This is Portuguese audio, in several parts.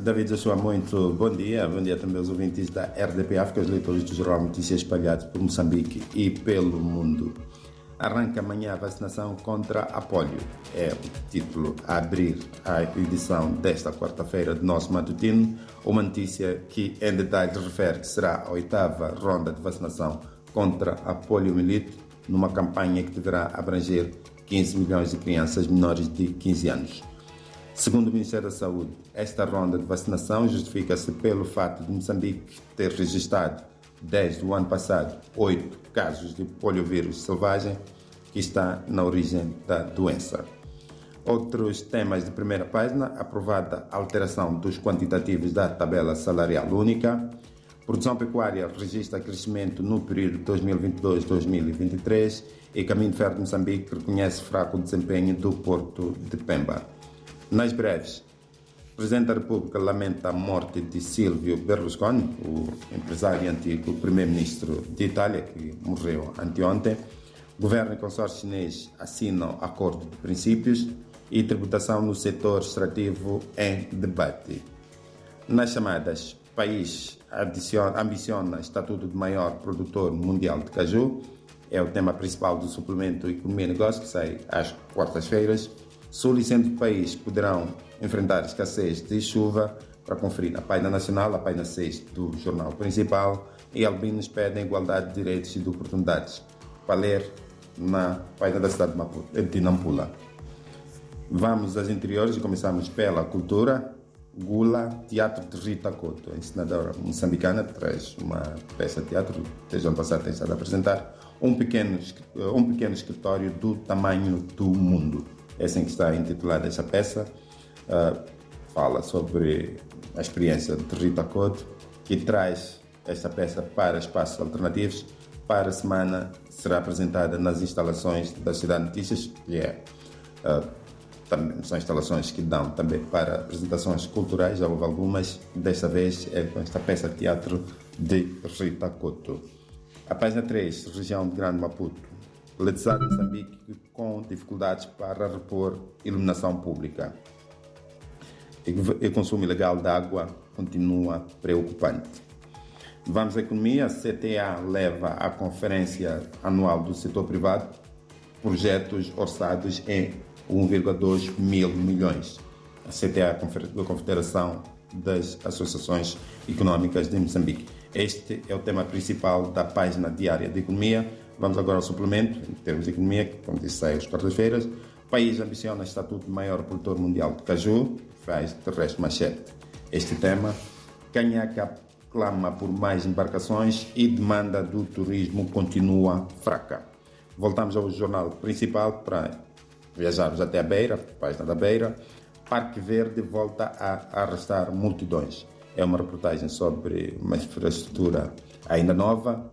David Joshua, muito bom dia. Bom dia também aos ouvintes da RDP África, os leitores do Jornal Notícias espalhados por Moçambique e pelo mundo. Arranca amanhã a vacinação contra a polio. É o título a abrir a edição desta quarta-feira do nosso matutino. Uma notícia que, em detalhes, refere que será a oitava ronda de vacinação contra a poliomielite, numa campanha que deverá abranger 15 milhões de crianças menores de 15 anos. Segundo o Ministério da Saúde, esta ronda de vacinação justifica-se pelo fato de Moçambique ter registrado, desde o ano passado, oito casos de poliovírus selvagem, que está na origem da doença. Outros temas de primeira página: aprovada a alteração dos quantitativos da tabela salarial única. Produção pecuária registra crescimento no período 2022-2023 e Caminho de Ferro de Moçambique reconhece fraco desempenho do Porto de Pemba. Nas breves, o Presidente da República lamenta a morte de Silvio Berlusconi, o empresário e antigo primeiro-ministro de Itália, que morreu anteontem. Governo e consórcio chinês assinam acordo de princípios e tributação no setor extrativo em debate. Nas chamadas, país adiciona, ambiciona estatuto de maior produtor mundial de caju. É o tema principal do suplemento Economia e Negócio, que sai às quartas-feiras. Sul e centro do país poderão enfrentar escassez de chuva para conferir a página nacional, a página 6 do jornal principal, e albinos pedem igualdade de direitos e de oportunidades. Para ler na página da cidade de, Maputo, de Nampula. Vamos às interiores e começamos pela cultura. Gula, Teatro de Rita Couto, a ensinadora moçambicana, traz uma peça de teatro, desde o ano passado tem estado a apresentar, um pequeno, um pequeno escritório do tamanho do mundo é assim que está intitulada essa peça. Uh, fala sobre a experiência de Rita Couto, que traz esta peça para espaços alternativos. Para a semana será apresentada nas instalações da Cidade Notícias, que é, uh, também, são instalações que dão também para apresentações culturais, já houve algumas, desta vez é com esta peça de teatro de Rita Couto. A página 3, região de Grande Maputo, Letizado Moçambique com dificuldades para repor iluminação pública. O consumo ilegal de água continua preocupante. Vamos à economia. A CTA leva à conferência anual do setor privado projetos orçados em 1,2 mil milhões. A CTA, a Confederação das Associações Econômicas de Moçambique. Este é o tema principal da página diária de economia Vamos agora ao suplemento, em termos de economia, que, como disse, sai às quartas-feiras. País ambiciona estatuto de maior produtor mundial de caju, faz de resto manchete. Este tema, Canhaca clama por mais embarcações e demanda do turismo continua fraca. Voltamos ao jornal principal para viajarmos até a Beira, página da Beira. Parque Verde volta a arrastar multidões. É uma reportagem sobre uma infraestrutura ainda nova,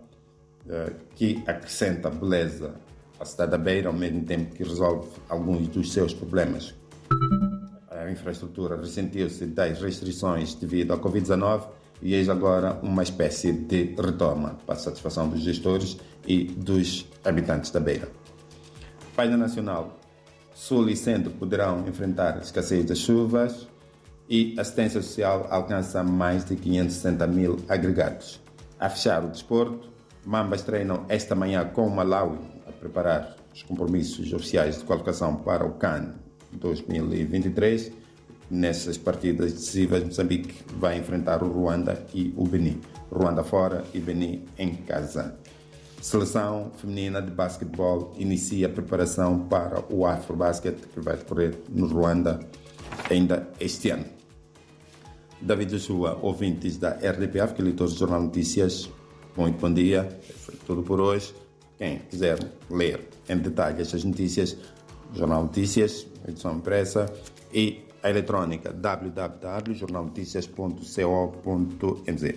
que acrescenta beleza à cidade da Beira, ao mesmo tempo que resolve alguns dos seus problemas. A infraestrutura ressentiu-se das restrições devido à Covid-19 e eis agora uma espécie de retoma para a satisfação dos gestores e dos habitantes da Beira. Página Nacional. Sul e Centro poderão enfrentar a escassez das chuvas e assistência social alcança mais de 560 mil agregados. A fechar o desporto, Mambas treinam esta manhã com o Malawi a preparar os compromissos oficiais de qualificação para o CAN 2023. Nessas partidas decisivas, Moçambique vai enfrentar o Ruanda e o Benin. Ruanda fora e Benin em casa. Seleção feminina de basquetebol inicia a preparação para o Afrobasket, que vai decorrer no Ruanda ainda este ano. David Joshua, ouvintes da RDP África, leitores do Jornal Notícias, muito bom dia, foi tudo por hoje. Quem quiser ler em detalhe estas notícias, Jornal Notícias, edição impressa e a eletrônica www.jornalnoticias.co.mz.